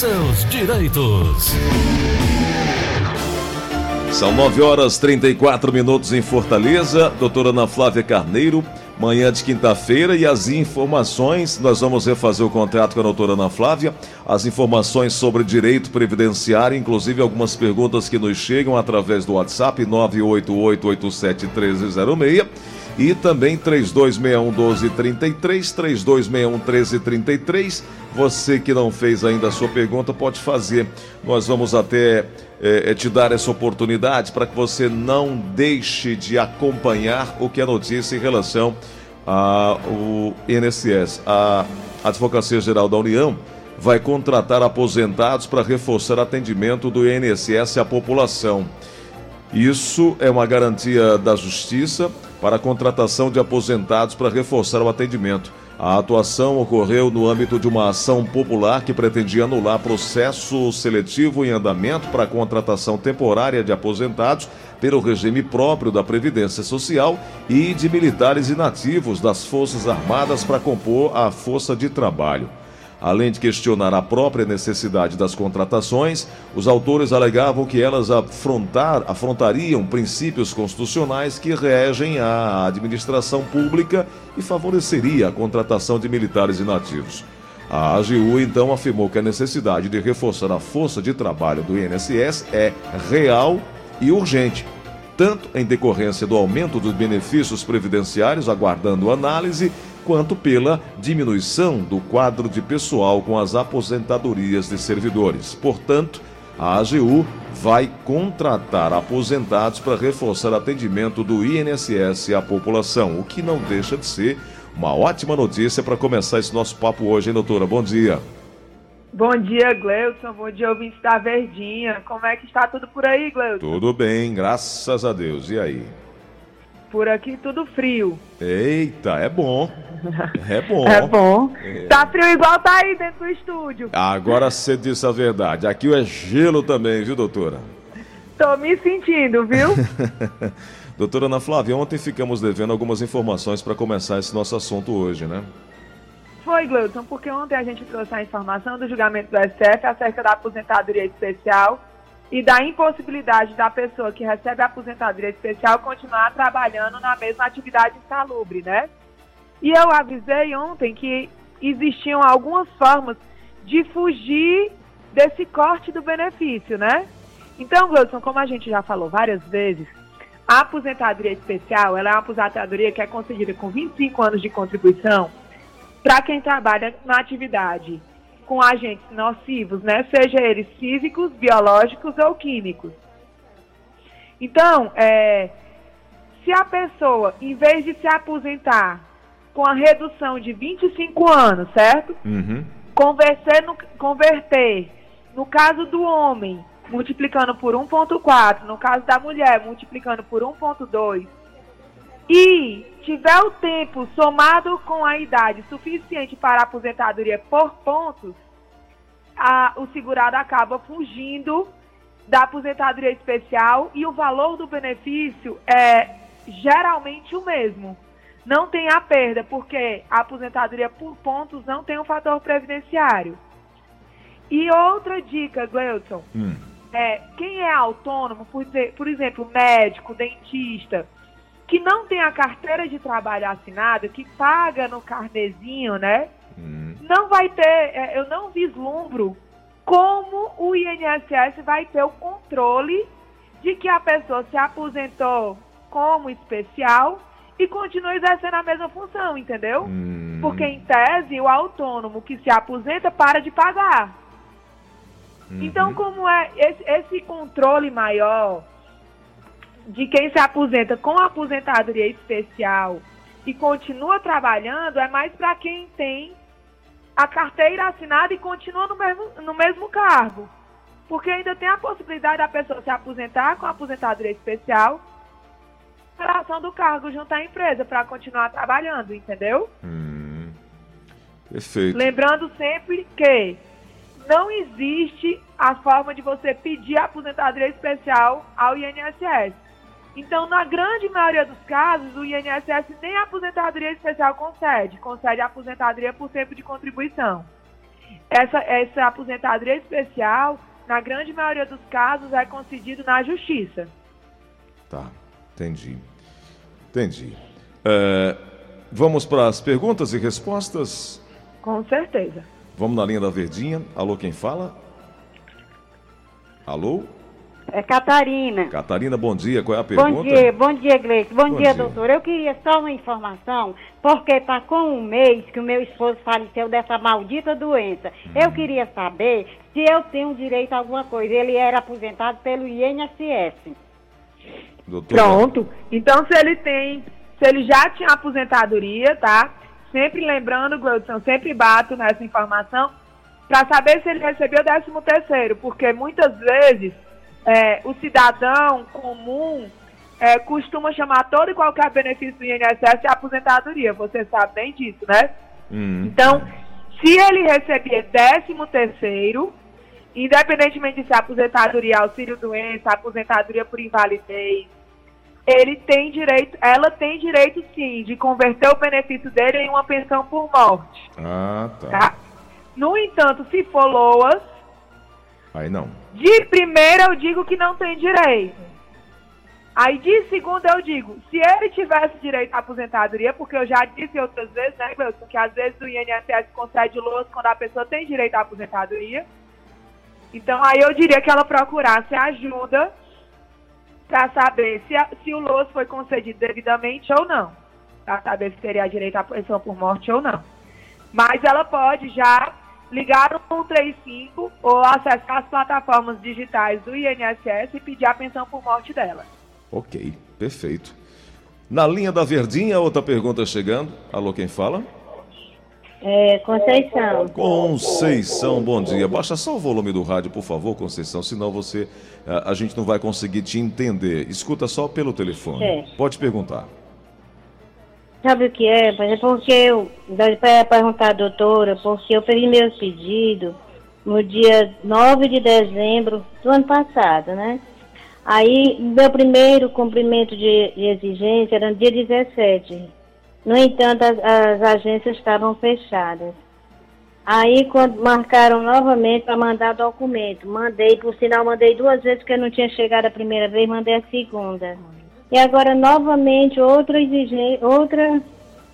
seus direitos. São 9 horas 34 minutos em Fortaleza. Doutora Ana Flávia Carneiro, manhã de quinta-feira. E as informações, nós vamos refazer o contrato com a doutora Ana Flávia. As informações sobre direito previdenciário, inclusive algumas perguntas que nos chegam através do WhatsApp 988871306 e também 3261 1233, 3261 1333. Você que não fez ainda a sua pergunta pode fazer. Nós vamos até é, te dar essa oportunidade para que você não deixe de acompanhar o que é notícia em relação ao INSS. A Advocacia Geral da União vai contratar aposentados para reforçar atendimento do INSS à população. Isso é uma garantia da Justiça para a contratação de aposentados para reforçar o atendimento. A atuação ocorreu no âmbito de uma ação popular que pretendia anular processo seletivo em andamento para a contratação temporária de aposentados pelo regime próprio da Previdência Social e de militares inativos das Forças Armadas para compor a força de trabalho. Além de questionar a própria necessidade das contratações, os autores alegavam que elas afrontar, afrontariam princípios constitucionais que regem a administração pública e favoreceriam a contratação de militares inativos. A AGU então afirmou que a necessidade de reforçar a força de trabalho do INSS é real e urgente, tanto em decorrência do aumento dos benefícios previdenciários aguardando análise quanto pela diminuição do quadro de pessoal com as aposentadorias de servidores. Portanto, a AGU vai contratar aposentados para reforçar atendimento do INSS à população, o que não deixa de ser uma ótima notícia para começar esse nosso papo hoje, hein, doutora? Bom dia. Bom dia, Gleudson. Bom dia, ouvinte da Verdinha. Como é que está tudo por aí, Gleudson? Tudo bem, graças a Deus. E aí? Por aqui tudo frio. Eita, é bom. É bom. É bom. É. Tá frio igual tá aí dentro do estúdio. Agora você disse a verdade. Aqui é gelo também, viu, doutora? Tô me sentindo, viu? doutora Ana Flávia, ontem ficamos devendo algumas informações para começar esse nosso assunto hoje, né? Foi, Gleudson, porque ontem a gente trouxe a informação do julgamento do STF acerca da aposentadoria especial e da impossibilidade da pessoa que recebe a aposentadoria especial continuar trabalhando na mesma atividade insalubre, né? E eu avisei ontem que existiam algumas formas de fugir desse corte do benefício, né? Então, Gleudson, como a gente já falou várias vezes, a aposentadoria especial ela é uma aposentadoria que é concedida com 25 anos de contribuição para quem trabalha na atividade com agentes nocivos, né? Seja eles físicos, biológicos ou químicos. Então, é, se a pessoa, em vez de se aposentar com a redução de 25 anos, certo? Uhum. Converter, no, converter, no caso do homem, multiplicando por 1,4, no caso da mulher, multiplicando por 1,2, e tiver o tempo somado com a idade suficiente para a aposentadoria por pontos, a, o segurado acaba fugindo da aposentadoria especial e o valor do benefício é geralmente o mesmo. Não tem a perda, porque a aposentadoria por pontos não tem um fator previdenciário. E outra dica, Gleuton, hum. é quem é autônomo, por, por exemplo, médico, dentista, que não tem a carteira de trabalho assinada, que paga no carnezinho, né? Hum. Não vai ter, é, eu não vislumbro como o INSS vai ter o controle de que a pessoa se aposentou como especial e continua exercendo a mesma função, entendeu? Hum. Porque, em tese, o autônomo que se aposenta para de pagar. Uhum. Então, como é esse, esse controle maior de quem se aposenta com aposentadoria especial e continua trabalhando é mais para quem tem a carteira assinada e continua no mesmo, no mesmo cargo. Porque ainda tem a possibilidade da pessoa se aposentar com aposentadoria especial relação do cargo junto à empresa para continuar trabalhando, entendeu? Hum, perfeito. Lembrando sempre que não existe a forma de você pedir aposentadoria especial ao INSS. Então, na grande maioria dos casos, o INSS nem a aposentadoria especial concede, concede a aposentadoria por tempo de contribuição. essa, essa aposentadoria especial, na grande maioria dos casos, é concedido na justiça. Tá, entendi. Entendi. É, vamos para as perguntas e respostas? Com certeza. Vamos na linha da Verdinha. Alô, quem fala? Alô? É Catarina. Catarina, bom dia. Qual é a pergunta? Bom dia, bom dia, Gleice. Bom, Bom dia, dia. doutor. Eu queria só uma informação, porque está com um mês que o meu esposo faleceu dessa maldita doença. Hum. Eu queria saber se eu tenho direito a alguma coisa. Ele era aposentado pelo INSS. Doutora? Pronto. Então, se ele tem, se ele já tinha aposentadoria, tá? Sempre lembrando, Gleudson, sempre bato nessa informação para saber se ele recebeu o 13 terceiro, porque muitas vezes é, o cidadão comum é, costuma chamar todo e qualquer benefício do INSS de aposentadoria. Você sabe bem disso, né? Hum, Então, se ele receber 13 terceiro, independentemente de se é aposentadoria, auxílio doença, aposentadoria por invalidez, ele tem direito, ela tem direito sim de converter o benefício dele em uma pensão por morte, Ah, tá. tá? No entanto, se for LOAS, Aí não. de primeira eu digo que não tem direito. Aí de segunda eu digo, se ele tivesse direito à aposentadoria, porque eu já disse outras vezes, né, Gleuson, que às vezes o INSS concede LOAS quando a pessoa tem direito à aposentadoria. Então aí eu diria que ela procurasse ajuda para saber se, a- se o LOAS foi concedido devidamente ou não. Para saber se teria direito à pensão por morte ou não. Mas ela pode já ligar no 135 ou acessar as plataformas digitais do INSS e pedir a pensão por morte dela. Ok, perfeito. Na linha da Verdinha, outra pergunta chegando. Alô, quem fala? É, Conceição. Conceição, bom dia. Baixa só o volume do rádio, por favor, Conceição, senão você a, a gente não vai conseguir te entender. Escuta só pelo telefone. Certo. Pode perguntar. Sabe o que é? É porque eu, para perguntar à doutora, porque eu fiz meu pedido no dia 9 de dezembro do ano passado, né? Aí, meu primeiro cumprimento de, de exigência era no dia 17. No entanto, as, as agências estavam fechadas. Aí, quando marcaram novamente para mandar documento, mandei, por sinal, mandei duas vezes, porque eu não tinha chegado a primeira vez, mandei a segunda. E agora, novamente, outra exigência, outra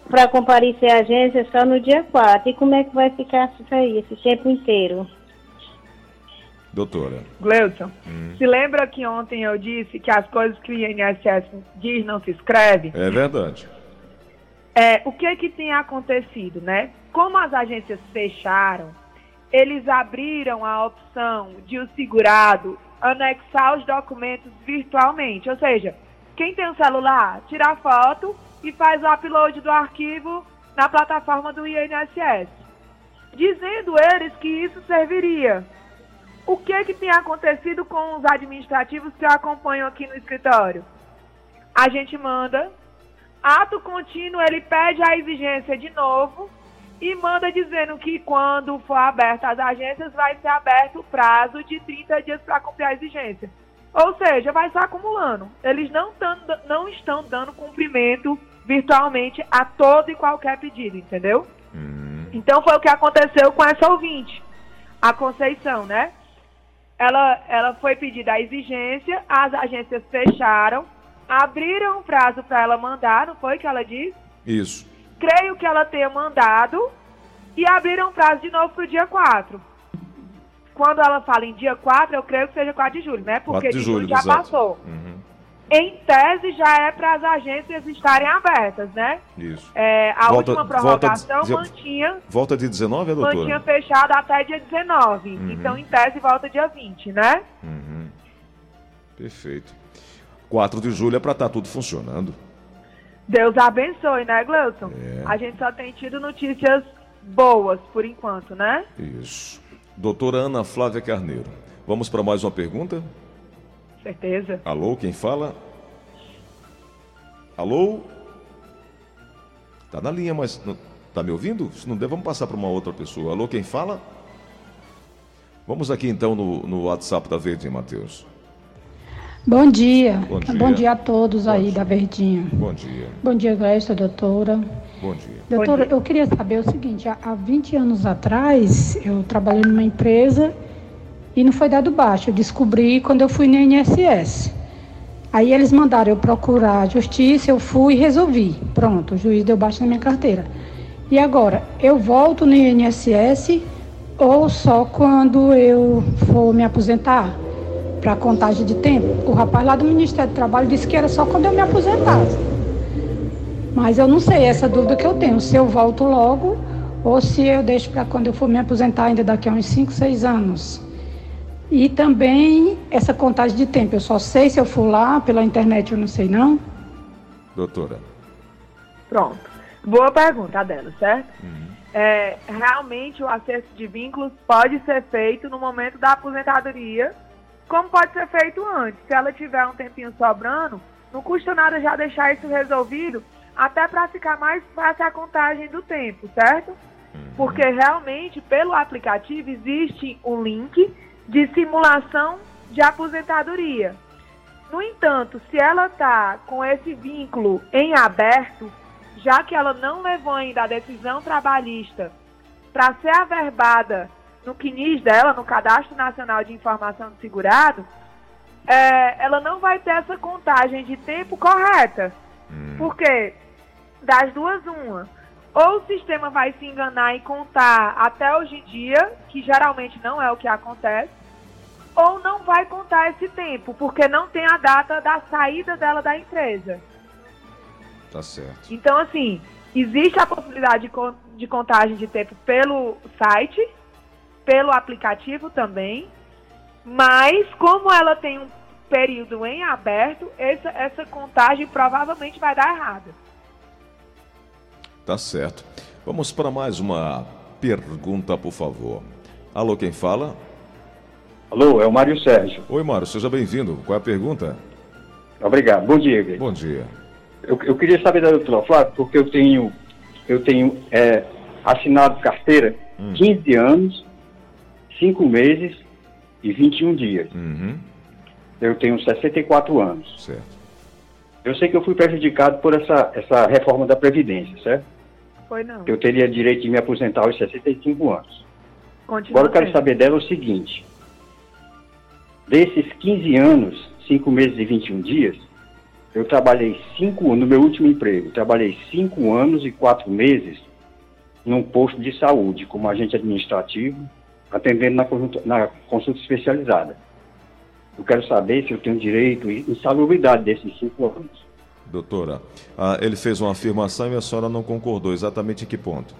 para comparecer à agência só no dia 4. E como é que vai ficar isso aí, esse tempo inteiro? Doutora. Gleudson, se lembra que ontem eu disse que as coisas que o INSS diz não se escreve? É verdade. É, o que que tem acontecido, né? Como as agências fecharam, eles abriram a opção de o segurado anexar os documentos virtualmente. Ou seja, quem tem um celular, tira a foto e faz o upload do arquivo na plataforma do INSS. Dizendo eles que isso serviria. O que que tem acontecido com os administrativos que eu acompanho aqui no escritório? A gente manda ato contínuo, ele pede a exigência de novo e manda dizendo que quando for aberta as agências, vai ser aberto o prazo de 30 dias para cumprir a exigência. Ou seja, vai se acumulando. Eles não, tão, não estão dando cumprimento virtualmente a todo e qualquer pedido, entendeu? Então foi o que aconteceu com essa ouvinte, a Conceição, né? Ela, ela foi pedida a exigência, as agências fecharam, abriram um prazo para ela mandar, não foi que ela disse? Isso. Creio que ela tenha mandado e abriram um prazo de novo para o dia 4. Quando ela fala em dia 4, eu creio que seja 4 de julho, né? Porque 4 de julho, já exato. passou. Uhum, Em tese, já é para as agências estarem abertas, né? Isso. É, a Volta- última volta prorrogação dizer- mantinha, Volta de 19, é, mantinha doutora? fechado até dia 19. Uhum. Então, em tese, volta dia 20, né? Uhum. Perfeito. 4 de julho é para estar tudo funcionando. Deus abençoe, né, Gleuton? É. A gente só tem tido notícias boas por enquanto, né? Isso. Doutora Ana Flávia Carneiro. Vamos para mais uma pergunta? Certeza. Alô, quem fala? Alô? Tá na linha, mas não- tá me ouvindo? Se não der, vamos passar para uma outra pessoa. Alô, quem fala? Vamos aqui então no, no WhatsApp da Verde, Matheus. Bom dia. Bom dia. Bom dia a todos Bom aí dia. da Verdinha. Bom dia. Bom dia, Grécia, doutora. Bom dia. Doutora, eu queria saber o seguinte: há 20 anos atrás, eu trabalhei numa empresa e não foi dado baixo. Eu descobri quando eu fui no INSS. Aí eles mandaram eu procurar a justiça, eu fui e resolvi. Pronto, o juiz deu baixo na minha carteira. E agora, eu volto no INSS ou só quando eu for me aposentar? Para contagem de tempo? O rapaz lá do Ministério do Trabalho disse que era só quando eu me aposentasse. Mas eu não sei, essa dúvida que eu tenho, se eu volto logo ou se eu deixo para quando eu for me aposentar ainda daqui a uns 5, 6 anos. E também essa contagem de tempo, eu só sei se eu for lá pela internet, eu não sei não. Doutora. Pronto. Boa pergunta dela, certo? Uhum. É, realmente o acesso de vínculos pode ser feito no momento da aposentadoria, como pode ser feito antes. Se ela tiver um tempinho sobrando, não custa nada já deixar isso resolvido, até para ficar mais fácil a contagem do tempo, certo? Uhum. Porque realmente, pelo aplicativo, existe um link de simulação de aposentadoria. No entanto, se ela está com esse vínculo em aberto, já que ela não levou ainda a decisão trabalhista para ser averbada no CNIS dela, no Cadastro Nacional de Informação do Segurado, é, ela não vai ter essa contagem de tempo correta. Hum. Porque das duas, uma. Ou o sistema vai se enganar e contar até hoje em dia, que geralmente não é o que acontece, ou não vai contar esse tempo, porque não tem a data da saída dela da empresa. Tá certo. Então, assim, existe a possibilidade de, contagem de tempo pelo site, pelo aplicativo também, mas como ela tem um período em aberto, essa, essa contagem provavelmente vai dar errada. Tá certo. Vamos para mais uma pergunta, por favor. Alô, quem fala? Alô, é o Mário Sérgio. Oi, Mário, seja bem-vindo. Qual é a pergunta? Obrigado. Bom dia, Gui. Bom dia. Eu, eu, queria saber da doutora Flávia, porque eu tenho, eu tenho é, assinado carteira hum. 15 anos, 5 meses e 21 dias. Uhum. Eu tenho 64 anos. Certo. Eu sei que eu fui prejudicado por essa, essa reforma da Previdência, certo? Foi não. Eu teria direito de me aposentar aos 65 anos. Continua Agora eu quero saber dela o seguinte. Desses 15 anos, 5 meses e 21 dias, eu trabalhei 5 no meu último emprego, trabalhei 5 anos e 4 meses num posto de saúde, como agente administrativo, atendendo na consulta, na consulta especializada. Eu quero saber se eu tenho direito e insalubridade desses 5 anos. Doutora, ah, ele fez uma afirmação e a senhora não concordou. Exatamente em que ponto?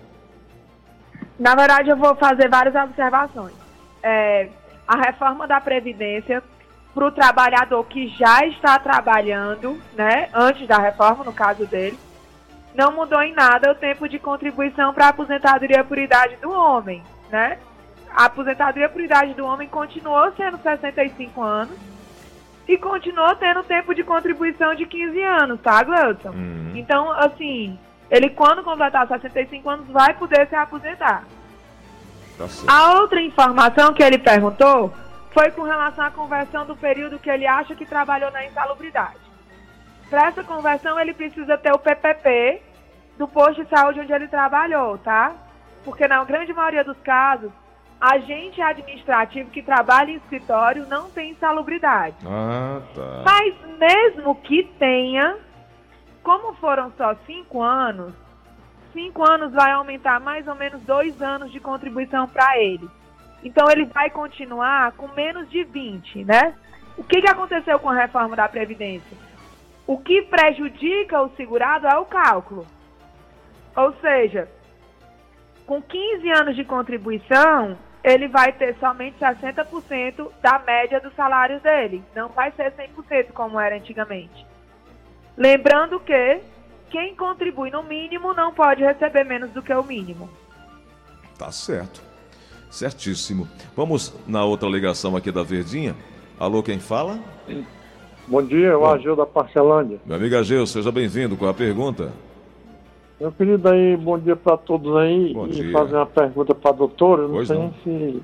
Na verdade, eu vou fazer várias observações. É, a reforma da Previdência para o trabalhador que já está trabalhando, né, antes da reforma, no caso dele, não mudou em nada o tempo de contribuição para a aposentadoria por idade do homem, né? A aposentadoria por idade do homem continuou sendo 65 anos e continuou tendo tempo de contribuição de 15 anos, tá, Gleudson? Uhum. Então, assim, ele quando completar 65 anos vai poder se aposentar. Tá a outra informação que ele perguntou foi com relação à conversão do período que ele acha que trabalhou na insalubridade. Para essa conversão, ele precisa ter o PPP do posto de saúde onde ele trabalhou, tá? Porque na grande maioria dos casos, agente administrativo que trabalha em escritório não tem insalubridade. Ah, tá. Mas mesmo que tenha, como foram só cinco anos, cinco anos vai aumentar mais ou menos dois anos de contribuição para ele. Então ele vai continuar com menos de 20, né? O que, que aconteceu com a reforma da Previdência? O que prejudica o segurado é o cálculo. Ou seja, com 15 anos de contribuição, ele vai ter somente 60% da média do salário dele. Não vai ser 100% como era antigamente. Lembrando que quem contribui no mínimo não pode receber menos do que o mínimo. Tá certo. Certíssimo. Vamos na outra ligação aqui da Verdinha. Alô, quem fala? Bom dia, é o Ageu da Parcelândia. Meu amigo Ageu, seja bem-vindo. Qual a pergunta? Meu querido aí, bom dia para todos aí. Bom e dia. fazer uma pergunta para a doutora. Não Pois sei não. se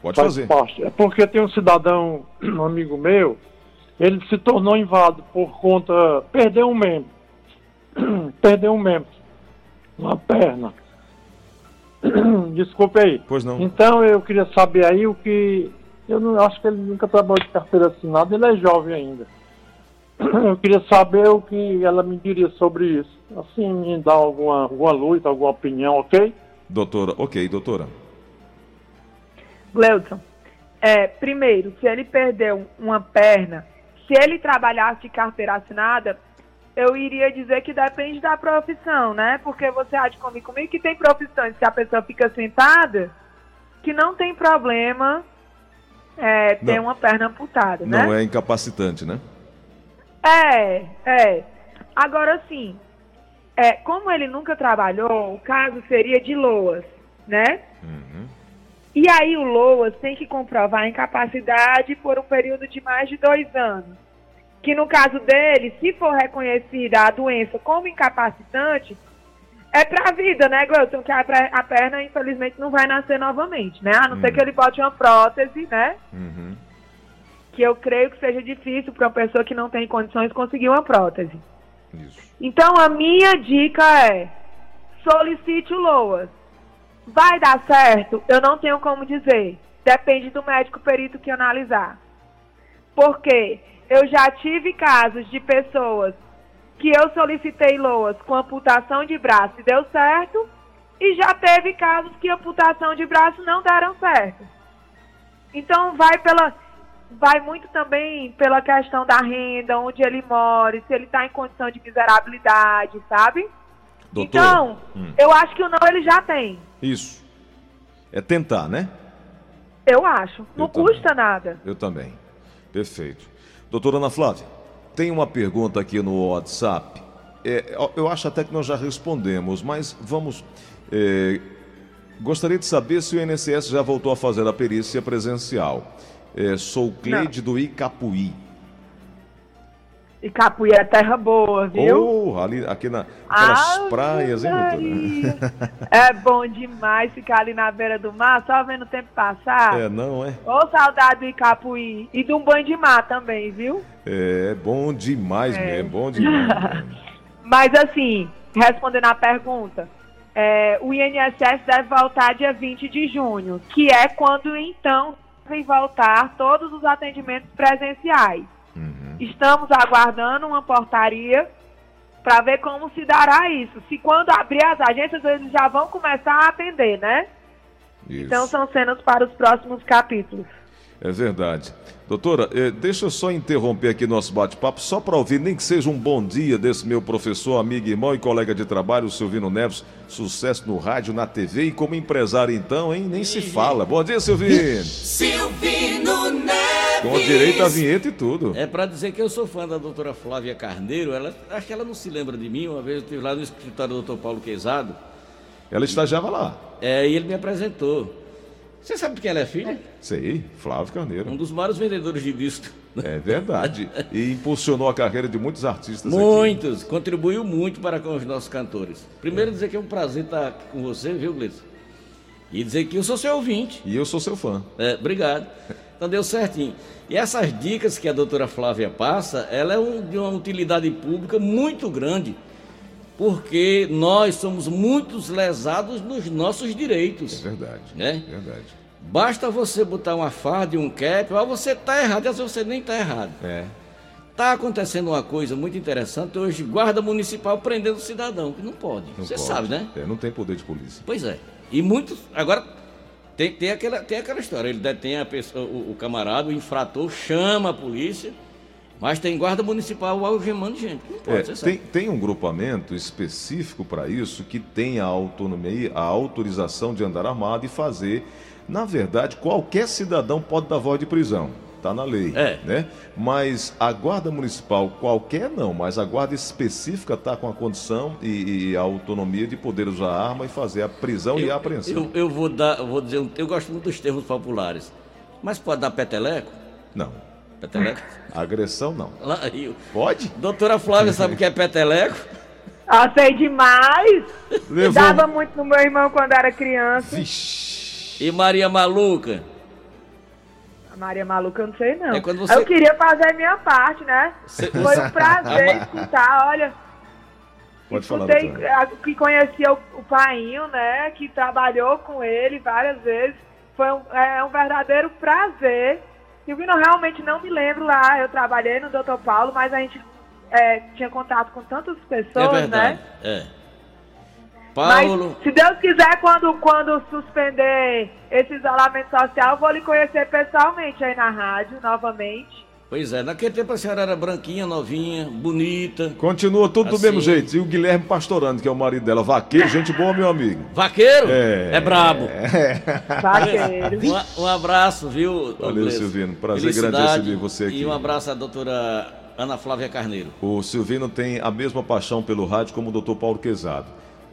Pode faz fazer. parte. É porque tem um cidadão, um amigo meu, ele se tornou inválido por conta. Perdeu um membro. perdeu um membro. uma perna. Desculpe aí. Pois não. Então eu queria saber aí o que. Eu não acho que ele nunca trabalhou de carteira assinada, ele é jovem ainda. Eu queria saber o que ela me diria sobre isso. Assim, me dar alguma, alguma luz, alguma opinião, ok? Doutora, ok, doutora. Gleudson, é, primeiro, se ele perdeu uma perna, se ele trabalhasse de carteira assinada, eu iria dizer que depende da profissão, né? Porque você há de comigo comigo que tem profissões que a pessoa fica sentada, que não tem problema é, ter Não. uma perna amputada, né? Não é incapacitante, né? É, é. Agora sim, é, como ele nunca trabalhou, o caso seria de Loas, né? Uhum. E aí o Loas tem que comprovar a incapacidade por um período de mais de dois anos. Que no caso dele, se for reconhecida a doença como incapacitante, é pra vida, né, Gleuton? Que a, perna, infelizmente, não vai nascer novamente, né? A não ser Hum. que ele bote uma prótese, né? Uhum. Que eu creio que seja difícil para uma pessoa que não tem condições conseguir uma prótese. Isso. Então, a minha dica é: solicite o LOAS. Vai dar certo? Eu não tenho como dizer. Depende do médico perito que analisar. Porque eu já tive casos de pessoas que eu solicitei LOAS com amputação de braço e deu certo, e já teve casos que amputação de braço não deram certo. Então vai pela vai muito também pela questão da renda, onde ele mora, se ele está em condição de miserabilidade, sabe? Doutora. Então, Hum. eu acho que o não ele já tem. Isso. É tentar, né? Eu acho. Não Eu também. custa nada. Eu também. Perfeito. Doutora Ana Flávia, tem uma pergunta aqui no WhatsApp. É, eu acho até que nós já respondemos, mas vamos. é, gostaria de saber se o INSS já voltou a fazer a perícia presencial. É, sou Cleide do Icapuí. E Capuí é terra boa, viu? Oh, ali, aqui na, aquelas Ave praias, hein, doutora? É bom demais ficar ali na beira do mar, só vendo o tempo passar. É, não é? Ô, saudade do Icapuí. E de um banho de mar também, viu? É bom demais, É. mesmo, bom demais. mesmo. Mas assim, respondendo à pergunta, é, o INSS deve voltar dia 20 de junho, que é quando então devem voltar todos os atendimentos presenciais. Uhum. Estamos aguardando uma portaria para ver como se dará isso. Se quando abrir as agências, eles já vão começar a atender, né? Isso. Então são cenas para os próximos capítulos. É verdade. Doutora, eh, deixa eu só interromper aqui nosso bate-papo, só para ouvir, nem que seja um bom dia desse meu professor, amigo, irmão e colega de trabalho, o Silvino Neves. Sucesso no rádio, na TV e como empresário, então, hein? Nem se fala. Bom dia, Silvino. Silvino Neves. Com direito à vinheta e tudo. É para dizer que eu sou fã da doutora Flávia Carneiro. Ela, acho que ela não se lembra de mim. Uma vez eu estive lá no escritório do doutor Paulo Quezado Ela estagiava lá. é, e ele me apresentou. Você sabe de quem ela é filha? Sei, Flávio Um Carneiro. dos maiores vendedores de disco. É verdade. E impulsionou a carreira de muitos artistas aqui. Muitos, contribuiu muito para com os nossos cantores. Primeiro dizer que é um prazer estar aqui com você, viu, Gleison? E dizer que eu sou seu ouvinte. E eu sou seu fã. É, obrigado. Então deu certinho. E essas dicas que a doutora Flávia passa, ela é um- de uma utilidade pública muito grande, porque nós somos muitos lesados nos nossos É direitos. verdade. Né? Verdade. Basta você botar uma farda e um cap, ou você tá errado, e às vezes você nem tá errado. É. Tá acontecendo uma coisa muito interessante hoje, guarda municipal prendendo o cidadão, que não pode. Não você pode. sabe, né? É, não tem poder de polícia. Pois é. E muitos. Agora, tem, tem, aquela, tem aquela história. Ele detém a pessoa, o, o camarada, o infrator, chama a polícia, mas tem guarda municipal algemando gente. Não pode, É, tem, tem um grupamento específico para isso que tem a autonomia, a autorização de andar armado e fazer. Na verdade, qualquer cidadão pode dar voz de prisão. Está na lei. É. Né? Mas a guarda municipal, qualquer não, mas a guarda específica está com a condição e, e a autonomia de poder usar arma e fazer a prisão e a apreensão. Eu, eu vou dar, eu vou dizer, eu gosto muito dos termos populares. Mas pode dar peteleco? Não. Peteleco? Agressão não. Lá, aí, Pode? doutora Flávia sabe o que é peteleco? Ah, sei demais. Levou- Dava muito no meu irmão quando era criança. Vixe. E Maria Maluca? A Maria Maluca, eu não sei não. É quando você- Eu queria fazer a minha parte, né? Você- Foi um prazer escutar, olha. Pode falar, Escutei, doutora. a- que conhecia o, o Painho, né? Que trabalhou com ele várias vezes. Foi um, é um verdadeiro prazer. Silvino, realmente não me lembro lá. Eu trabalhei no Dr. Paulo, mas a gente é, tinha contato com tantas É pessoas, verdade. né? É. Mas, Paulo. se Deus quiser, quando, quando suspender esse isolamento social, eu vou lhe conhecer pessoalmente aí na rádio, novamente. Pois é, naquele tempo a senhora era branquinha, novinha, bonita. Continua tudo do Assim. mesmo jeito. E o Guilherme Pastorando, que é o marido dela, vaqueiro, gente boa, meu amigo. Vaqueiro? É. É brabo. Vaqueiro. Um, um abraço, viu? Valeu? Silvino. Prazer grande receber você aqui. E um abraço à doutora Ana Flávia Carneiro. O Silvino tem a mesma paixão pelo rádio como o Dr. Paulo Quezado.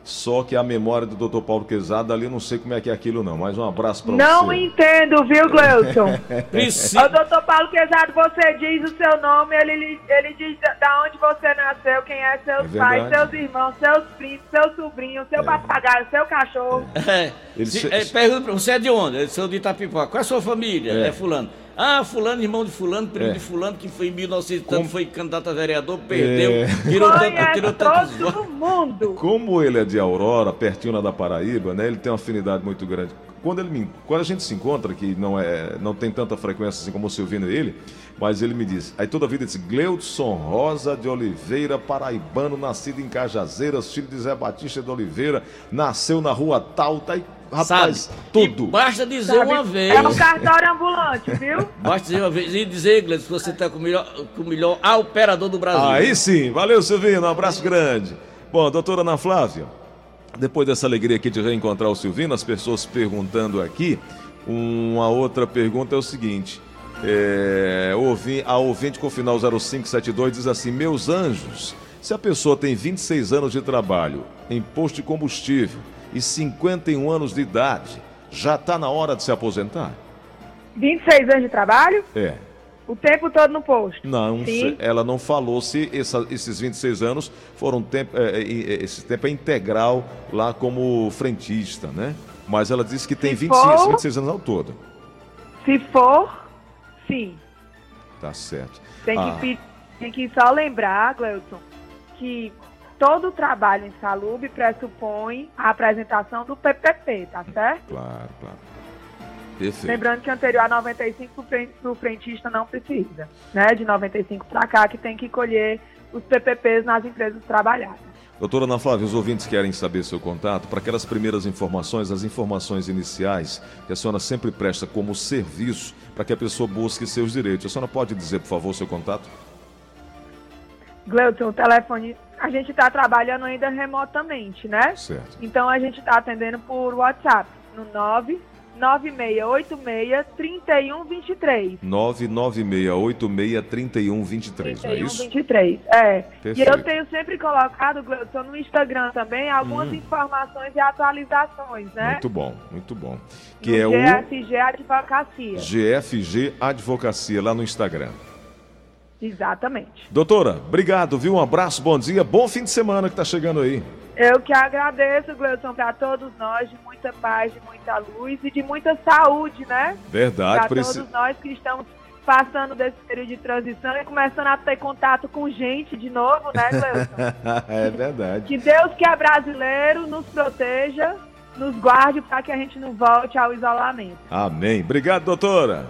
Só que a memória do Dr. Paulo Quezado ali, não sei como é que é aquilo não. Mas um abraço pra Não você. entendo, viu, Gleuton? Precisa. Ô, doutor Paulo Quezado, você diz o seu nome, ele, ele diz da- onde você nasceu, quem é seus É pais, seus irmãos, seus primos, seu sobrinho, seu papagaio, seu cachorro. É. Ele Se- se- é, pergunta pra você é de onde? Eu sou de Itapipoca. Qual é a sua família? É. É, fulano. Ah, fulano, irmão de fulano, primo É. de fulano, que foi em 1900 Como- foi candidato a vereador, perdeu, É. tirou, tanto, tirou tantos todo votos. mundo. Como ele é de Aurora, pertinho lá da Paraíba, né? Ele tem uma afinidade muito grande. Quando, ele me, quando a gente se encontra, que não, é, não tem tanta frequência assim como o Silvino e ele, mas ele me diz, aí toda a vida diz, Gleudson Rosa de Oliveira, paraibano, nascido em Cajazeiras, filho de Zé Batista de Oliveira, nasceu na rua tal, tá aí, rapaz, Sabe? tudo. E basta dizer sabe? uma vez. É um cartório ambulante, viu? Basta dizer uma vez. E dizer, Gleice, que você está com o melhor, com o melhor operador do Brasil. Aí sim, valeu Silvino, um abraço grande. Bom, doutora Ana Flávia, depois dessa alegria aqui de reencontrar o Silvino, as pessoas perguntando aqui, uma outra pergunta é o seguinte. É, ouvi- a ouvinte com o final 0572 diz assim: Meus anjos, se a pessoa tem 26 anos de trabalho em posto de combustível e 51 anos de idade, já está na hora de se aposentar? 26 anos de trabalho, É. o tempo todo no posto. Não, Sim. ela não falou se essa- esses 26 anos foram tempo, é, é, é, esse tempo é integral lá como frentista, né? Mas ela disse que tem Se 26, for- 26 anos ao todo. Se for, sim. Tá certo. Tem que, Ah, pe- tem que só lembrar, Gleuton, que todo trabalho em saúde pressupõe a apresentação do PPP, tá certo? Claro, claro. Perfeito. Lembrando que anterior a 95 pro fren- pro frentista não precisa, né? De 95 para cá que tem que colher os PPPs nas empresas trabalhadas. Doutora Ana Flávia, os ouvintes querem saber seu contato para aquelas primeiras informações, as informações iniciais que a senhora sempre presta como serviço para que a pessoa busque seus direitos. A senhora pode dizer, por favor, seu contato? Gleuton, o telefone, a gente está trabalhando ainda remotamente, né? Certo. Então a gente está atendendo por WhatsApp no 996863123. 996863123, não é isso? 3123, é. E Perfeito. eu tenho sempre colocado, Gleuton, no Instagram também algumas Hum. informações e atualizações, né? Muito bom, muito bom. no Que é o GFG Advocacia. GFG Advocacia lá no Instagram. Exatamente. Doutora, obrigado, viu? Um abraço, bom dia, bom fim de semana que tá chegando aí. Eu que agradeço, Gleuton, para todos nós, de muita paz, de muita luz e de muita saúde, né? Verdade, Para preci... todos nós que estamos passando desse período de transição e começando a ter contato com gente de novo, né, Gleuton? é verdade. que Deus que é brasileiro nos proteja, nos guarde para que a gente não volte ao isolamento. Amém. Obrigado, doutora.